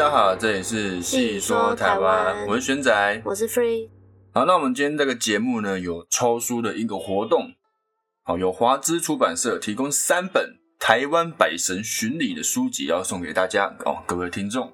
家好，这里是细说台湾，我是玄仔，我是 Free。好，那我们今天这个节目呢，有抽书的一个活动，好，有华资出版社提供三本台湾百神巡礼的书籍要送给大家哦，各位听众。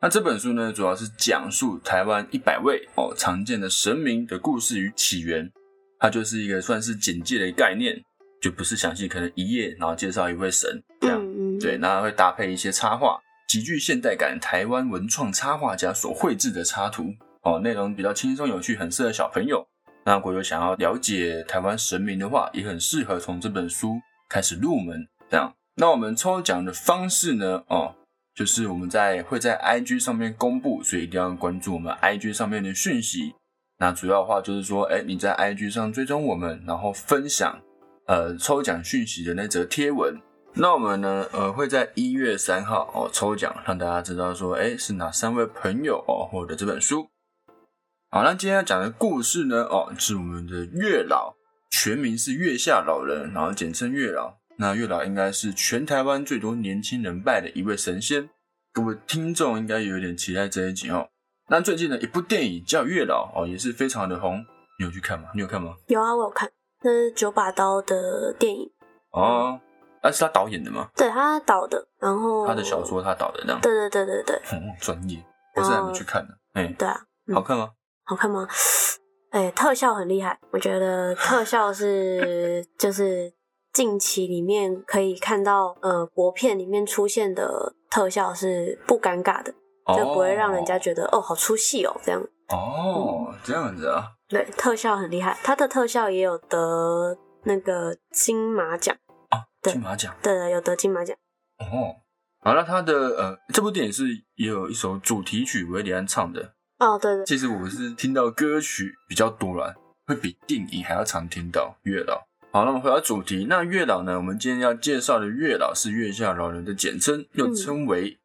那这本书呢，主要是讲述台湾一百位哦常见的神明的故事与起源，它就是一个算是简介的概念，就不是详细，可能一页然后介绍一位神这样，对，那会搭配一些插画。极具现代感，台湾文创插画家所绘制的插图哦，内容比较轻松有趣，很适合小朋友。那如果有想要了解台湾神明的话，也很适合从这本书开始入门。这样，那我们抽奖的方式呢？哦，就是我们在会在 IG 上面公布，所以一定要关注我们 IG 上面的讯息。那主要的话就是说，哎，你在 IG 上追踪我们，然后分享呃抽奖讯息的那则贴文。那我们呢，呃，会在一月三号哦抽奖，让大家知道说，哎，是哪三位朋友哦获得这本书。好，那今天要讲的故事呢，哦，是我们的月老，全名是月下老人，然后简称月老。那月老应该是全台湾最多年轻人拜的一位神仙，各位听众应该有点期待这一集哦。那最近的一部电影叫《月老》哦，也是非常的红，你有去看吗？你有看吗？有啊，我有看，那是九把刀的电影哦。那是他导演的吗？对他导的，然后他的小说他导的这样。对对对对对，专业，我是还没去看呢。哎，对啊，好看吗？好看吗？哎，特效很厉害，我觉得特效是 就是近期里面可以看到呃国片里面出现的特效是不尴尬的，就不会让人家觉得哦好出戏哦这样。哦，这样子啊。对，特效很厉害，他的特效也有得那个金马奖。金马奖，对，有得金马奖。哦，好了，他的呃，这部电影是也有一首主题曲，维里安唱的。哦，对对。其实我是听到歌曲比较多了，会比电影还要常听到月老。好，那么回到主题，那月老呢？我们今天要介绍的月老是月下老人的简称，又称为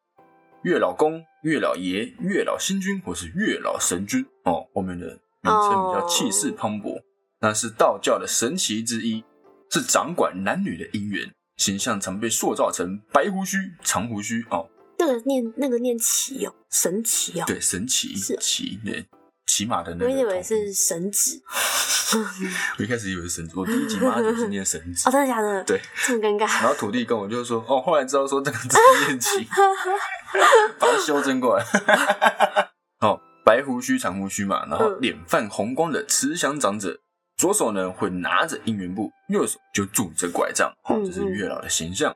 月老公、月老爷、月老星君或是月老神君。哦，后面的名称比较气势磅礴，那是道教的神奇之一。是掌管男女的姻缘，形象常被塑造成白胡须、长胡须哦。那个念那个念奇哦，神奇哦。对，神奇是奇，对，骑马的那个。我以为是神子。我一开始以为是神子，我第一集妈就是念神子。哦，真的假的？对，这么尴尬。然后土地公我就说，哦，后来知道说这个字念奇，把它修正过来。哦，白胡须、长胡须嘛，然后脸泛红光的慈祥长者。左手呢会拿着姻缘布，右手就拄着拐杖，好，这是月老的形象。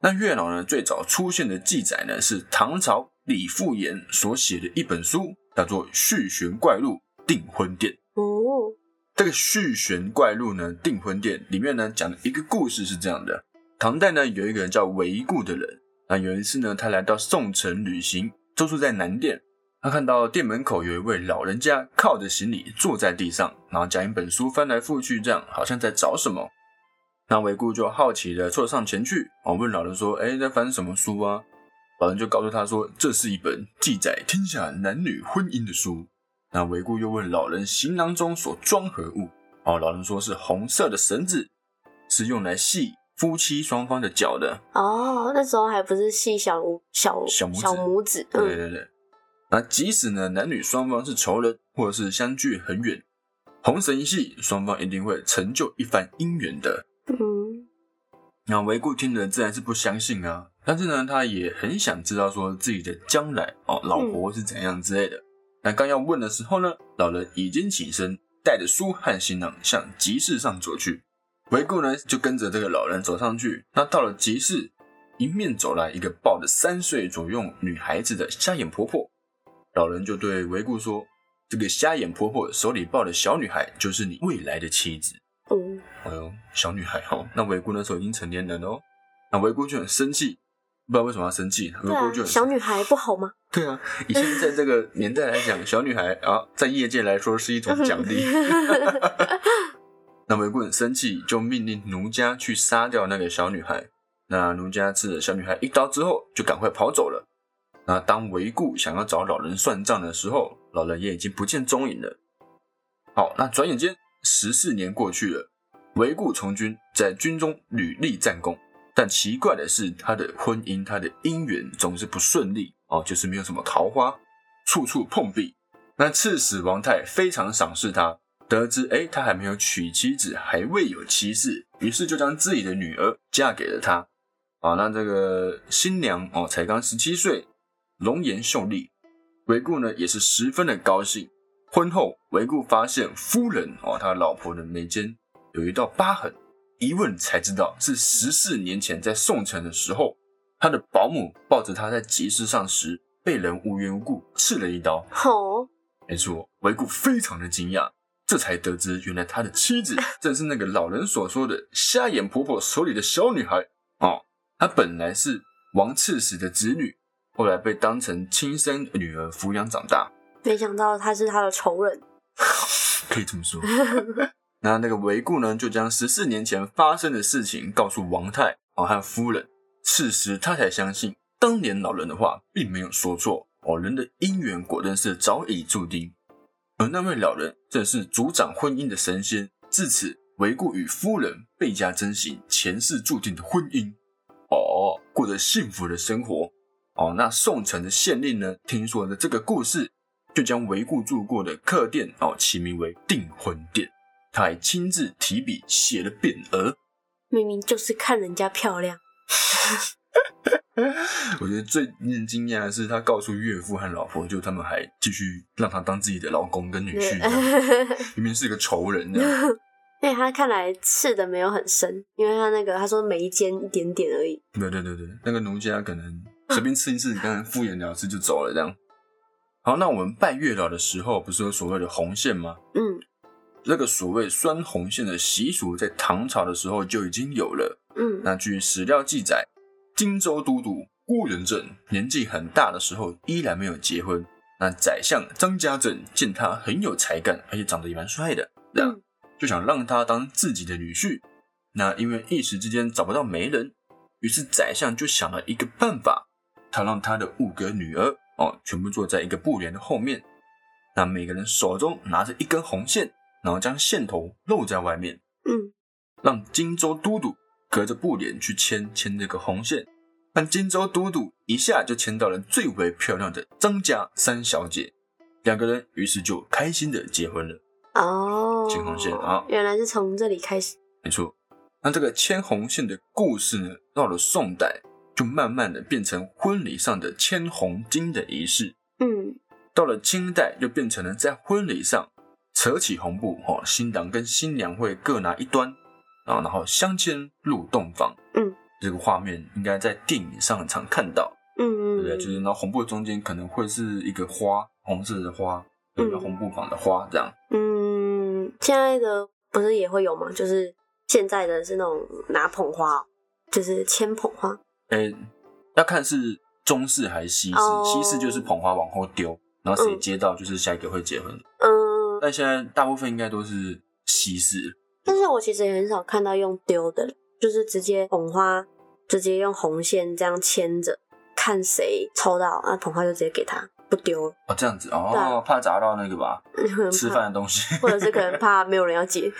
那月老呢最早出现的记载呢是唐朝李复言所写的一本书，叫做《续弦怪录订婚殿》。哦，这个《续弦怪录》呢订婚殿里面呢讲的一个故事是这样的：唐代呢有一个人叫韦固的人，那有一次呢他来到宋城旅行，住宿在南殿。他看到店门口有一位老人家靠着行李坐在地上，然后将一本书翻来覆去，这样好像在找什么。那维固就好奇的凑上前去，哦，问老人说：“哎，在翻什么书啊？”老人就告诉他说：“这是一本记载天下男女婚姻的书。”那维固又问老人：“行囊中所装何物？”哦，老人说是红色的绳子，是用来系夫妻双方的脚的。哦，那时候还不是系小小小拇指。对对对。那即使呢，男女双方是仇人，或者是相距很远，红绳一系，双方一定会成就一番姻缘的。嗯，那维固听了自然是不相信啊，但是呢，他也很想知道说自己的将来哦，老婆是怎样之类的。那刚要问的时候呢，老人已经起身，带着书和行囊向集市上走去。维固呢，就跟着这个老人走上去。那到了集市，迎面走来一个抱着三岁左右女孩子的瞎眼婆婆。老人就对韦固说：“这个瞎眼婆婆手里抱的小女孩，就是你未来的妻子。”哦，哎呦，小女孩哦，那韦固那时候已经成年人哦。那韦固就很生气，不知道为什么要生气。维固就小女孩不好吗？对啊，以现在这个年代来讲，小女孩啊，在业界来说是一种奖励。那韦固很生气，就命令奴家去杀掉那个小女孩。那奴家刺了小女孩一刀之后，就赶快跑走了。那当韦固想要找老人算账的时候，老人也已经不见踪影了。好，那转眼间十四年过去了，韦固从军，在军中屡立战功，但奇怪的是，他的婚姻、他的姻缘总是不顺利哦，就是没有什么桃花，处处碰壁。那刺史王泰非常赏识他，得知哎他还没有娶妻子，还未有妻室，于是就将自己的女儿嫁给了他。啊，那这个新娘哦才刚十七岁，容颜秀丽，韦固呢也是十分的高兴。婚后，韦固发现夫人哦他老婆的眉间有一道疤痕，一问才知道是十四年前在宋城的时候，他的保姆抱着他在集市上时，被人无缘无故刺了一刀。哦，没错，韦固非常的惊讶，这才得知原来他的妻子 正是那个老人所说的瞎眼婆婆手里的小女孩哦。她本来是王刺史的侄女，后来被当成亲生女儿抚养长大。没想到他是他的仇人，可以这么说。那那个维固呢，就将十四年前发生的事情告诉王太哦和夫人。此时他才相信，当年老人的话并没有说错哦，人的姻缘果真是早已注定。而那位老人正是主掌婚姻的神仙。自此，维固与夫人倍加珍惜前世注定的婚姻。哦，过着幸福的生活。哦，那宋城的县令呢，听说了这个故事，就将韦固住过的客店哦起名为订婚店。他还亲自提笔写了匾额。明明就是看人家漂亮。我觉得最令人惊讶的是，他告诉岳父和老婆，就他们还继续让他当自己的老公跟女婿，明明是一个仇人这样。因为他看来刺的没有很深，因为他那个他说眉间一点点而已。对对对对，那个奴家可能 随便吃一次，刚才敷衍了事就走了这样。好，那我们拜月老的时候，不是有所谓的红线吗？嗯，那个所谓拴红线的习俗，在唐朝的时候就已经有了。嗯，那据史料记载，荆州都督郭仁正年纪很大的时候，依然没有结婚。那宰相张家正见他很有才干，而且长得也蛮帅的，这样。就想让他当自己的女婿，那因为一时之间找不到媒人，于是宰相就想了一个办法，他让他的五个女儿哦，全部坐在一个布帘的后面，那每个人手中拿着一根红线，然后将线头露在外面，嗯，让荆州都督隔着布帘去牵牵这个红线，但荆州都督一下就牵到了最为漂亮的张家三小姐，两个人于是就开心的结婚了。哦，牵红线啊，原来是从这里开始。没错，那这个牵红线的故事呢，到了宋代就慢慢的变成婚礼上的牵红巾的仪式。嗯，到了清代就变成了在婚礼上扯起红布，哦，新郎跟新娘会各拿一端，然后然后相牵入洞房。嗯，这个画面应该在电影上很常看到。嗯对不对？就是那红布中间可能会是一个花，红色的花，有一个红布坊的花这样。嗯，现在的不是也会有吗？就是现在的是那种拿捧花，就是牵捧花。诶、要看是中式还是西式。哦西式就是捧花往后丢，然后谁接到就是下一个会结婚。嗯，但现在大部分应该都是西式。但是我其实也很少看到用丢的，就是直接捧花，直接用红线这样牵着，看谁抽到，那捧花就直接给他，不丢。哦，这样子哦，啊怕砸到那个吧，吃饭的东西，或者是可能怕没有人要接。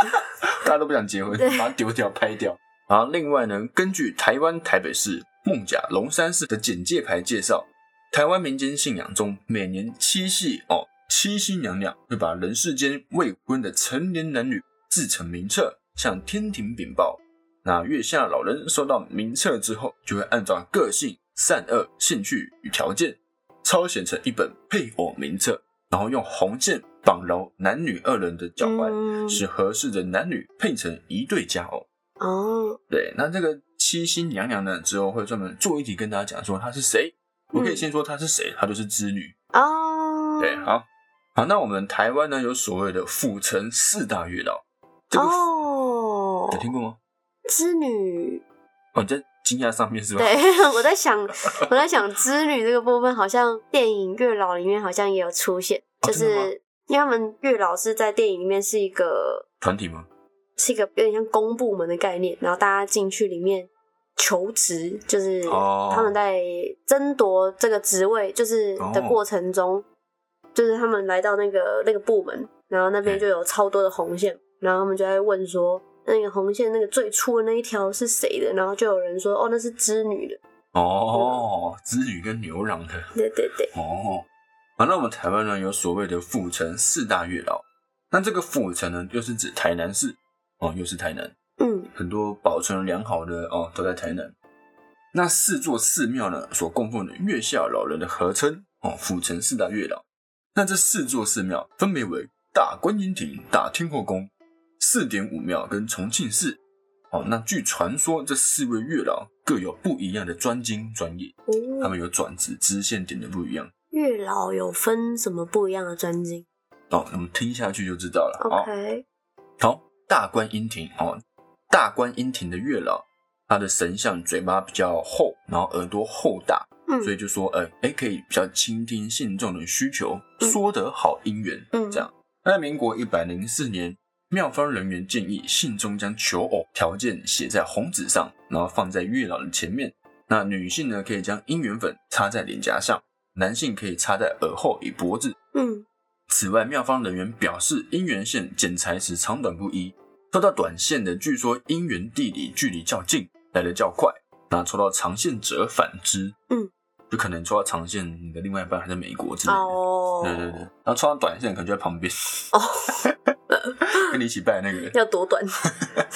大家都不想结婚，把它丢掉、拍掉。然后另外呢，根据台湾台北市孟甲龙山寺的简介牌介绍，台湾民间信仰中，每年七夕哦，七夕娘娘会把人世间未婚的成年男女制成名册，向天庭禀报。那月下老人收到名册之后，就会按照个性、善恶、兴趣与条件，抄写成一本配偶名册，然后用红线绑牢男女二人的脚踝，嗯使合适的男女配成一对佳偶。哦，对，那这个七星娘娘呢，之后会专门做一题跟大家讲说她是谁。我可以先说她是谁，她就是织女。哦，对，好，好，那我们台湾呢有所谓的府城四大月老，这个、哦，有听过吗？织女，哦，你在惊讶上面是吧？对 我在想，我在想织女这个部分，好像电影《月老》里面好像也有出现，就是因为他们月老是在电影里面是一个团体吗？是一个有点像公部门的概念，然后大家进去里面求职，就是哦他们在争夺这个职位，就是的哦过程中，就是他们来到那个那个部门，然后那边嗯就有超多的红线，然后他们就在问说，那个红线那个最粗的那一条是谁的？然后就有人说，哦，那是织女的。哦，织女跟牛郎的。对对对，哦，好，那我们台湾呢有所谓的府城四大月老，那这个府城呢，就是指台南市哦，又是台南，嗯很多保存良好的哦都在台南。那四座寺庙呢，所供奉的月下老人的合称哦，府城四大月老。那这四座寺庙分别为大观音亭、大天后宫、四点五庙跟重庆寺。哦，那据传说，这四位月老各有不一样的专精专业，哦他哦，们有转职支线点的不一样。月老有分什么不一样的专精哦，我们听下去就知道了。哦，？OK，好，大观音亭哦，大观音亭的月老，他的神像嘴巴比较厚，然后耳朵厚大，嗯所以就说，呃，哎，可以比较倾听信众的需求，嗯说得好姻缘，嗯这样。那在民国一百零四年，庙方人员建议信众将求偶条件写在红纸上，然后放在月老的前面。那女性呢，可以将姻缘粉插在脸颊上，男性可以插在耳后与脖子。嗯此外，妙方人员表示，姻缘线剪裁时长短不一，抽到短线的，据说姻缘地理距离较近，来得较快；那抽到长线者反之，嗯，就可能抽到长线，你的另外一半还在美国之类的。哦，对对对，然后抽到短线可能就在旁边，哦，跟你一起拜那个人。要多短？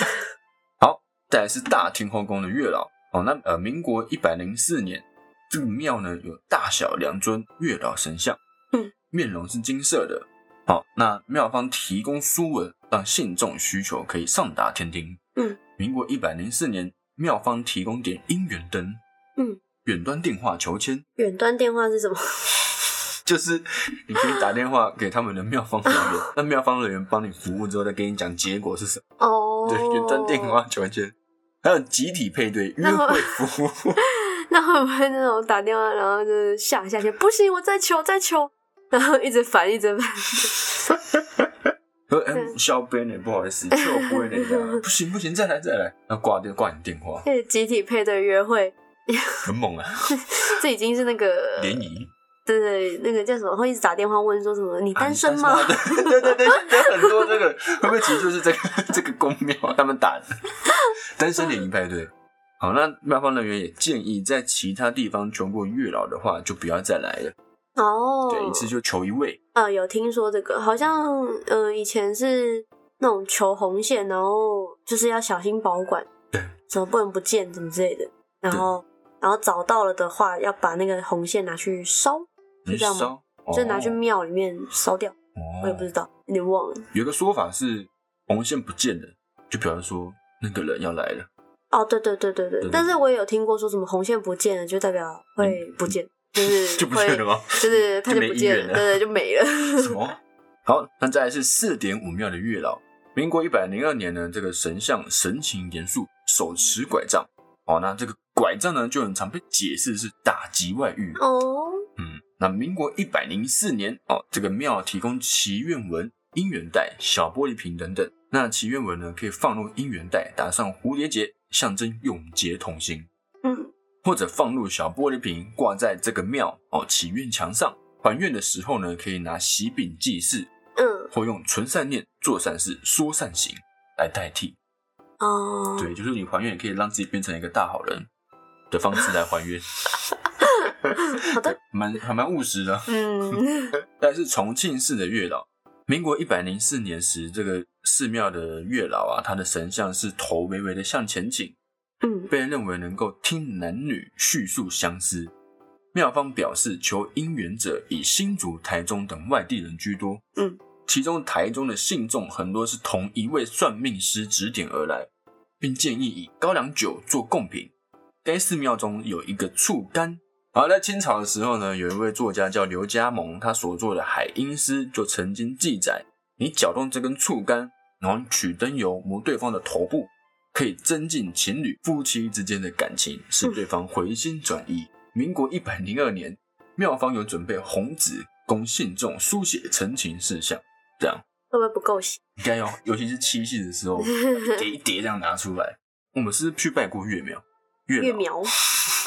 好，再来是大天后宫的月老。哦，那呃，民国一百零四年，这个庙呢有大小两尊月老神像，嗯，面容是金色的。好，那妙方提供书文，让信众需求可以上达天庭。嗯，民国一百零四年，妙方提供点姻缘灯，嗯，远端电话求签，远端电话是什么？就是你可以打电话给他们的妙方人员，那妙方人员帮你服务之后，再给你讲结果是什么。哦，对，远端电话求签，还有集体配对约会会服务。那会不会那种打电话，然后就是下下去，不行，我再求再求，然后一直烦一直烦。说哎，小编呢，不好意思，就不会那样，不行不行，再来再来，然后挂电挂你电话，那集体配对约会，很猛啊，这已经是那个联谊。对对，那个叫什么？会一直打电话问说什么？你单身吗？啊对对对对，有很多这个，会不会其实就是这个这个公庙他们打的单身联谊派对？好，那庙方人员也建议，在其他地方求过月老的话，就不要再来了，哦，对，一次就求一位。呃，有听说这个，好像呃以前是那种求红线，然后就是要小心保管，对，怎么不能不见，怎么之类的。然后然后找到了的话，要把那个红线拿去烧，你是这样吗烧，就拿去哦庙里面烧掉。我也不哦，知道，有点忘了。有个说法是红线不见了，就表示说那个人要来了。哦，对对对对对，对对但是我也有听过说什么红线不见了，就代表会不见，就是 就不会见了吗？就是它就就不见了，没姻缘了对对，就没了。什么？好，那再来是四点五庙的月老。民国一百零二年呢，这个神像神情严肃，手持拐杖。哦，那这个拐杖呢，就很常被解释是打击外遇。哦，嗯，那民国一百零四年，哦，这个庙提供祈愿文、姻缘袋、小玻璃瓶等等。那祈愿文呢，可以放入姻缘袋，打上蝴蝶结，象征永结同心。嗯，或者放入小玻璃瓶，挂在这个庙哦祈愿墙上。还愿的时候呢，可以拿喜饼祭祀，嗯，或用纯善念、做善事、说善行来代替。哦，对，就是你还愿也可以让自己变成一个大好人的方式来还愿。好的，蛮还蛮务实的。嗯，但是重庆市的月老，民国一百零四年时，这个寺庙的月老啊，他的神像是头微微的向前倾，嗯，被人认为能够听男女叙述相思。妙方表示，求姻缘者以新竹、台中等外地人居多。嗯，其中台中的信众很多是同一位算命师指点而来，并建议以高粱酒做贡品。该寺庙中有一个醋干。而在清朝的时候呢，有一位作家叫刘家蒙，他所做的《海音诗》就曾经记载：你搅动这根醋干，然后取灯油磨对方的头部，可以增进情侣夫妻之间的感情，使对方回心转意。民国一百零二年，庙方有准备红纸供信众书写陈情事项，这样会不会不够写？应该要，尤其是七夕的时候，一 叠一叠这样拿出来。我们是去拜过月庙，月苗，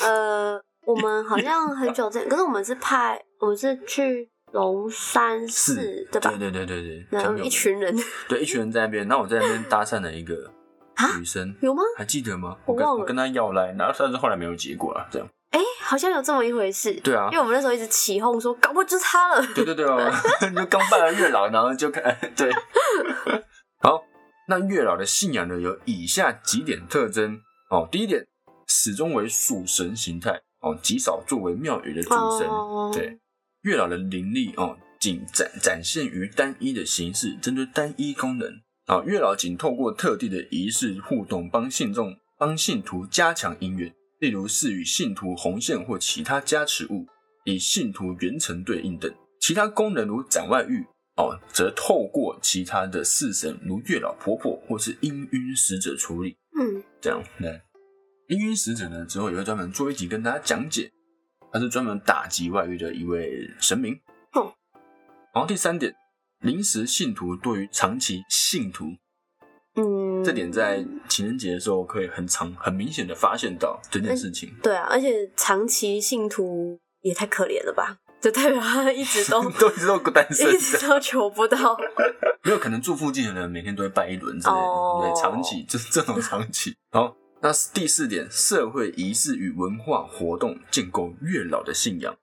呃，我们好像很久之前，可是我们是派，我们是去龙山寺，对吧？对对对对对，然后一群人对一群人在那边，然后我在那边搭讪了一个啊女生，有吗？还记得吗？我忘了跟我跟她要来，然后但是后来没有结果了，这样。哎、好像有这么一回事。对啊因为，我们那时候一直起哄说，搞不好就是他了。对对对哦，就刚拜了月老，然后就看对。好，那月老的信仰呢有以下几点特征哦。第一点，始终为属神形态哦，极少作为庙宇的主神。哦对，月老的灵力哦，仅展展现于单一的形式，针对单一功能啊、月老仅透过特定的仪式互动，帮信众帮信徒加强姻缘，例如是与信徒红线或其他加持物，以信徒元辰对应等。其他功能如斩外遇哦，则透过其他的四神，如月老婆婆或是氤氲使者处理。嗯，这样，对。氤氲使者呢，之后也会专门做一集跟大家讲解，他是专门打击外遇的一位神明。哦。然后第三点，临时信徒多于长期信徒，嗯，这点在情人节的时候可以很长、很明显的发现到这件事情。对啊，而且长期信徒也太可怜了吧？就代表他一直都 都一直都单身一直都求不到。没有可能住附近的人每天都会拜一轮之类的，哦对，长期这这种长期。好，那第四点，社会仪式与文化活动建构月老的信仰，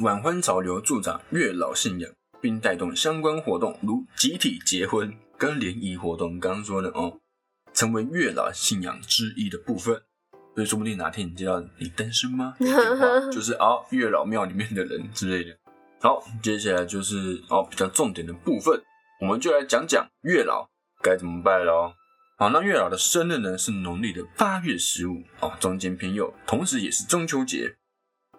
晚婚潮流助长月老信仰，并带动相关活动，如集体结婚跟联谊活动。刚刚说的哦，成为月老信仰之一的部分。所以说不定哪天你接到你单身吗？就是哦，月老庙里面的人之类的。好，接下来就是哦比较重点的部分，我们就来讲讲月老该怎么拜喽。好，那月老的生日呢是农历的八月十五哦，中间偏右，同时也是中秋节，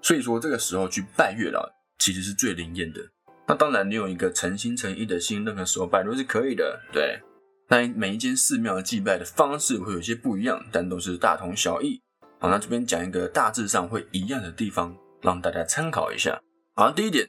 所以说这个时候去拜月老其实是最灵验的。那当然，你有一个诚心诚意的心，任何时候拜都是可以的。对，那每一间寺庙祭拜的方式会有些不一样，但都是大同小异。好，那这边讲一个大致上会一样的地方，让大家参考一下。好，第一点，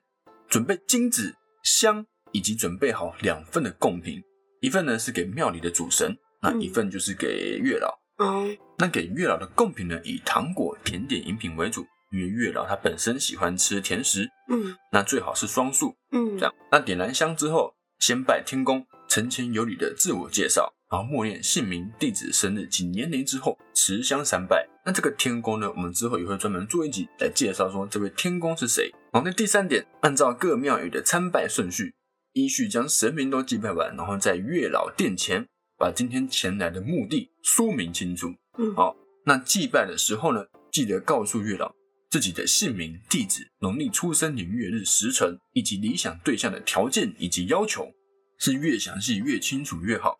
准备金子、香，以及准备好两份的贡品，一份呢是给庙里的主神，那嗯一份就是给月老。哦，那给月老的贡品呢，以糖果、甜点、饮品为主，因为月老他本身喜欢吃甜食，嗯那最好是双数。嗯这样，那点燃香之后，先拜天公，陈前有礼的自我介绍，然后默念姓名、地址、生日及年龄之后，持香三拜。那这个天公呢，我们之后也会专门做一集来介绍说这位天公是谁。好，那第三点，按照各庙宇的参拜顺序，依序将神明都祭拜完，然后在月老殿前把今天前来的目的说明清楚。嗯好，那祭拜的时候呢，记得告诉月老自己的姓名、地址、农历出生年月日时辰，以及理想对象的条件以及要求，是越详细越清楚越好。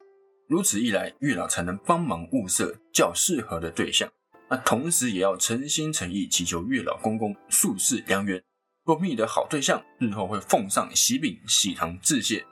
如此一来，月老才能帮忙物色较适合的对象。那同时也要诚心诚意祈求月老公公宿世良缘。若觅得好对象，日后会奉上喜饼、喜糖致谢。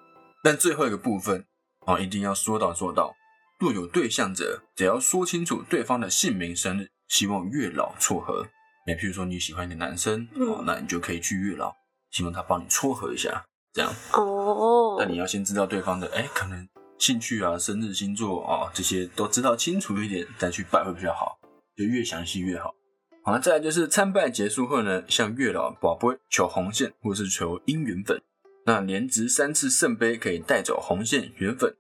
但最后一个部分啊，一定要说到做到。若有对象者，只要说清楚对方的姓名、生日，希望月老撮合。那譬如说你喜欢一个男生，嗯哦，那你就可以去月老，希望他帮你撮合一下，这样。哦，但你要先知道对方的，哎、可能兴趣啊、生日、星座啊、这些都知道清楚一点，再去拜会比较好，就越详细越好。好了，再来就是参拜结束后呢，向月老宝贝求红线或是求姻缘粉。那连值三次圣杯可以带走红线、缘粉。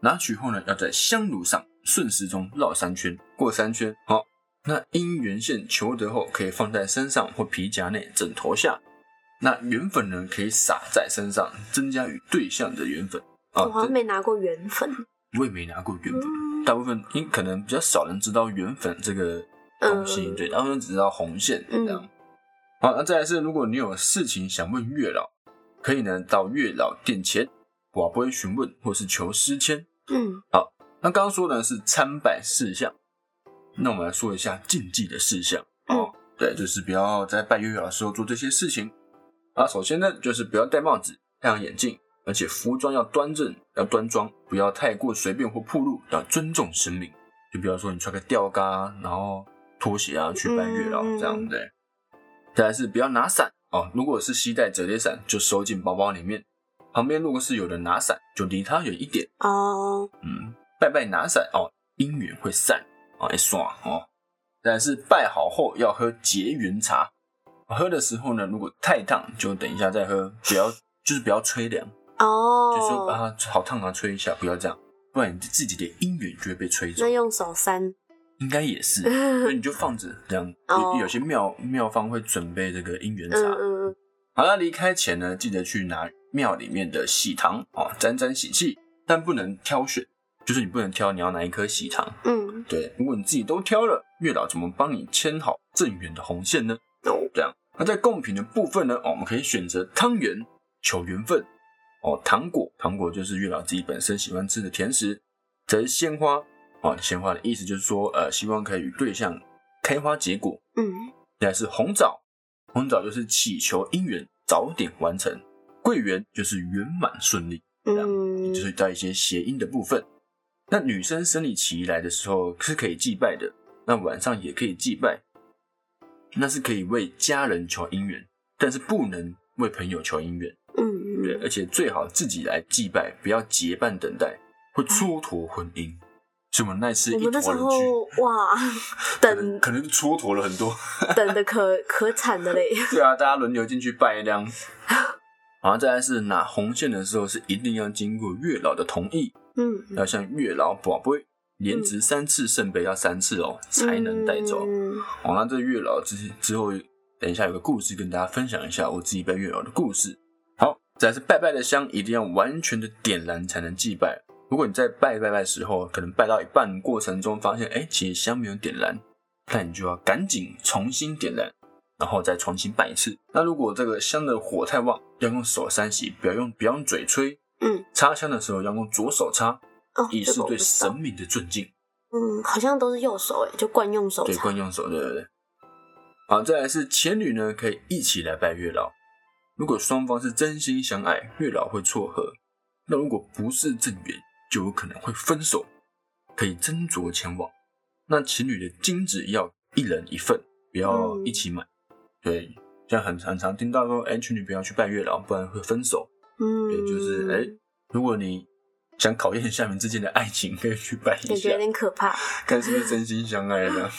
拿取后呢，要在香炉上顺时钟绕三圈，过三圈。好，那姻缘线求得后，可以放在身上或皮夹内、枕头下。那缘粉呢，可以撒在身上，增加与对象的缘分。啊我好像没拿过缘粉。我也没拿过缘粉，嗯大部分因可能比较少人知道缘粉这个东西，嗯对，大部分只知道红线这样。好，那再来是，如果你有事情想问月老，可以呢到月老殿前，我不会询问或是求诗签。嗯好那刚刚说的是参拜事项，那我们来说一下禁忌的事项。哦对，就是不要在拜月老的时候做这些事情。啊，首先呢，就是不要戴帽子、太阳眼镜，而且服装要端正、要端庄，不要太过随便或暴露，要尊重神明。就比方说你穿个吊嘎，然后拖鞋啊去拜月老嗯这样对。再来是不要拿伞哦，如果是携带折叠伞，就收进包包里面。旁边如果是有人拿伞，就离他远一点。哦，嗯，拜拜拿伞哦，姻缘会散哦，会散哦。但是拜好后要喝结缘茶，喝的时候呢，如果太烫就等一下再喝，不要就是不要吹凉，哦，就说啊好烫啊，吹一下，不要这样，不然你自己的姻缘就会被吹走那。用手扇，应该也是，所以你就放着这样。哦有有些庙庙方会准备这个姻缘茶。嗯嗯嗯，好了，离开前呢，记得去拿庙里面的喜糖哦，沾沾喜气，但不能挑选，就是你不能挑你要哪一颗喜糖。嗯，对，如果你自己都挑了，月老怎么帮你牵好正缘的红线呢？哦，这样，那在贡品的部分呢，哦，我们可以选择汤圆求缘分，哦，糖果，糖果就是月老自己本身喜欢吃的甜食，则是鲜花，哦，鲜花的意思就是说，呃，希望可以与对象开花结果。嗯，再来是红枣，红枣就是祈求姻缘早点完成，桂圆就是圆满顺利，嗯，就是在一些谐音的部分。那女生生理期来的时候是可以祭拜的，那晚上也可以祭拜，那是可以为家人求姻缘，但是不能为朋友求姻缘。嗯对，嗯，而且最好自己来祭拜，不要结伴等待，会蹉跎婚姻。所以我们那次一我们那时坨人去，候哇，等可能蹉跎了很多。等的可可惨的嘞，对啊，大家轮流进去拜这样。然后再来是拿红线的时候，是一定要经过月老的同意，嗯，要像月老宝贝连值三次圣杯，要三次哦，才能带走。嗯好，那这月老之之后，等一下有个故事跟大家分享一下我自己拜月老的故事。好，再来是拜拜的香一定要完全的点燃才能祭拜。如果你在拜拜拜的时候，可能拜到一半过程中发现，哎，其实香没有点燃，那你就要赶紧重新点燃，然后再重新拜一次。那如果这个香的火太旺，要用手扇洗，不要用不要用嘴吹。嗯，插香的时候要用左手插，哦，以示对神明的尊敬。嗯，好像都是右手哎，就惯用手对，插惯用手，对对对。好，再来是前女呢，可以一起来拜月老。如果双方是真心相爱，月老会撮合；那如果不是正缘，就有可能会分手，可以斟酌前往。那情侣的金子要一人一份，不要嗯一起买。对，像很很常听到说，哎、情侣不要去拜月老，不然会分手。嗯，对，就是哎、如果你想考验一下你们之间的爱情，可以去拜一下感觉有。点可怕，看是不是真心相爱的。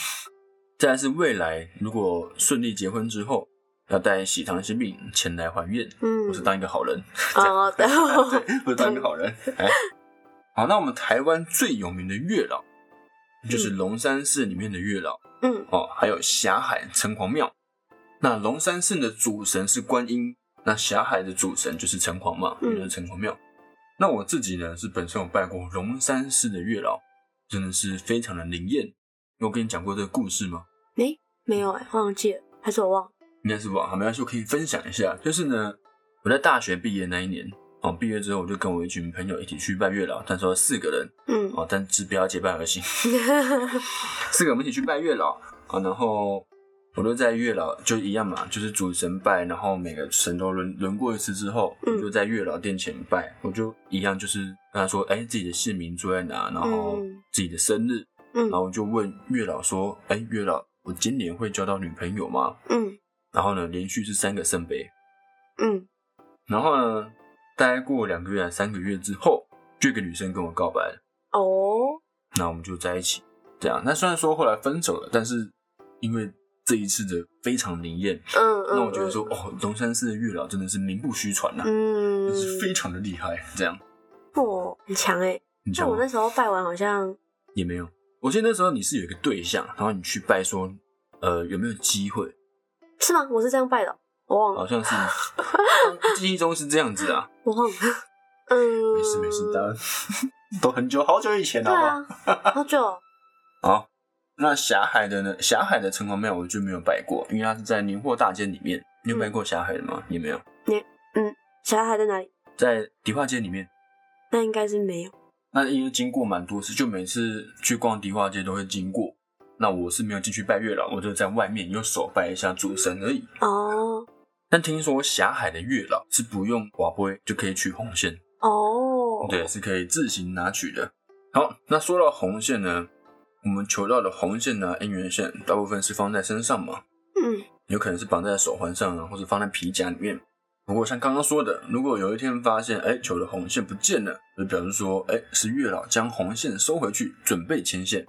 再来是未来，如果顺利结婚之后，要带喜糖喜饼前来还愿，嗯或是当一个好人，哦，对 对，或者当一个好人。哎，好，那我们台湾最有名的月老，就是龙山寺里面的月老嗯哦，还有霞海城隍庙。那龙山寺的主神是观音，那霞海的主神就是城隍嘛，就是城隍庙。那我自己呢，是本身有拜过龙山寺的月老，真的是非常的灵验。我跟你讲过这个故事吗？没没有哎，忘记了，还是我忘了，应该是忘了，没关系，我可以分享一下。就是呢，我在大学毕业那一年，哦，毕业之后我就跟我一群朋友一起去拜月老，但说四个人，嗯哦，但只不要结伴而行，四个人一起去拜月老啊，然后我都在月老就一样嘛，就是主神拜，然后每个神都轮轮过一次之后，嗯。我就在月老殿前拜，我就一样就是跟他说，哎、自己的姓名住在哪，然后嗯。自己的生日，嗯。然后我就问月老说，哎、月老，我今年会交到女朋友吗？嗯。然后呢，连续是三个圣杯，嗯。然后呢，大概过两个月、三个月之后，就一个女生跟我告白了，哦，那我们就在一起。这样，那虽然说后来分手了，但是因为这一次的非常灵验，嗯嗯，那我觉得说，哦，龙山寺的月老真的是名不虚传呐、嗯，真是非常的厉害。这样，哦，很强哎，你讲吗那我那时候拜完好像也没有。我记得那时候你是有一个对象，然后你去拜说，呃，有没有机会？是吗？我是这样拜的，我忘了，好像是，记忆中是这样子啊。我忘了，嗯，没事没事，当然 都很久好久以前了，对？啊，好久哦，好，那霞海的呢？霞海的城隍庙我就没有拜过，因为它是在宁货大街里面。你有拜过霞海的吗？也没有，你嗯，霞海在哪里？在迪化街里面。那应该是没有，那因为经过蛮多次，就每次去逛迪化街都会经过。那我是没有进去拜月老，我就在外面用手拜一下主神而已。哦但听说霞海的月老是不用瓦杯就可以取红线，哦，对，是可以自行拿取的。好，那说到红线呢，我们求到的红线呢，姻缘线大部分是放在身上嘛，嗯有可能是绑在手环上啊，或者放在皮夹里面。不过像刚刚说的，如果有一天发现，哎，球的红线不见了，就表示说，哎，是月老将红线收回去，准备牵线，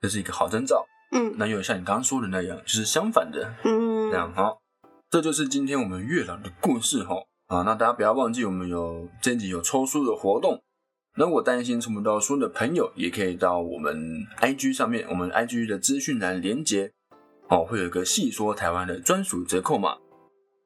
这是一个好征兆。嗯那又有像你刚刚说的那样，就是相反的，嗯，这样好。这就是今天我们月老的故事哈。啊，那大家不要忘记，我们有这一集有抽书的活动如果担心存不到书的朋友，也可以到我们 IG 上面，我们 IG 的资讯栏连接，哦，会有一个细说台湾的专属折扣码，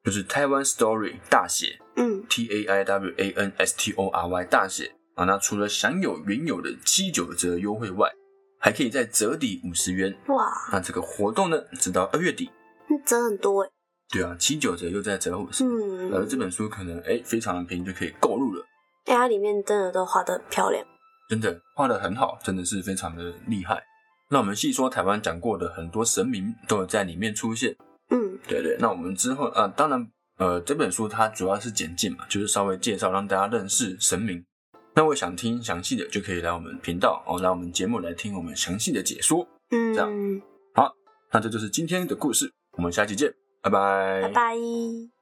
就是台湾 Story 大写，嗯，T A I W A N S T O R Y 大写啊。那除了享有原有的七九折优惠外，还可以再折抵五十元。哇，那这个活动呢，直到二月底。折很多哎。对啊，七九折又再折五十，嗯，而这本书可能哎非常的便宜就可以购入了。哎，它里面真的都画得很漂亮，真的画得很好，真的是非常的厉害。那我们细说台湾讲过的很多神明都有在里面出现。嗯，对对，那我们之后啊，当然呃这本书它主要是简介嘛，就是稍微介绍让大家认识神明。那我想听详细的，就可以来我们频道哦，来我们节目来听我们详细的解说。嗯，这样好，那这就是今天的故事，我们下期见，拜拜，拜拜。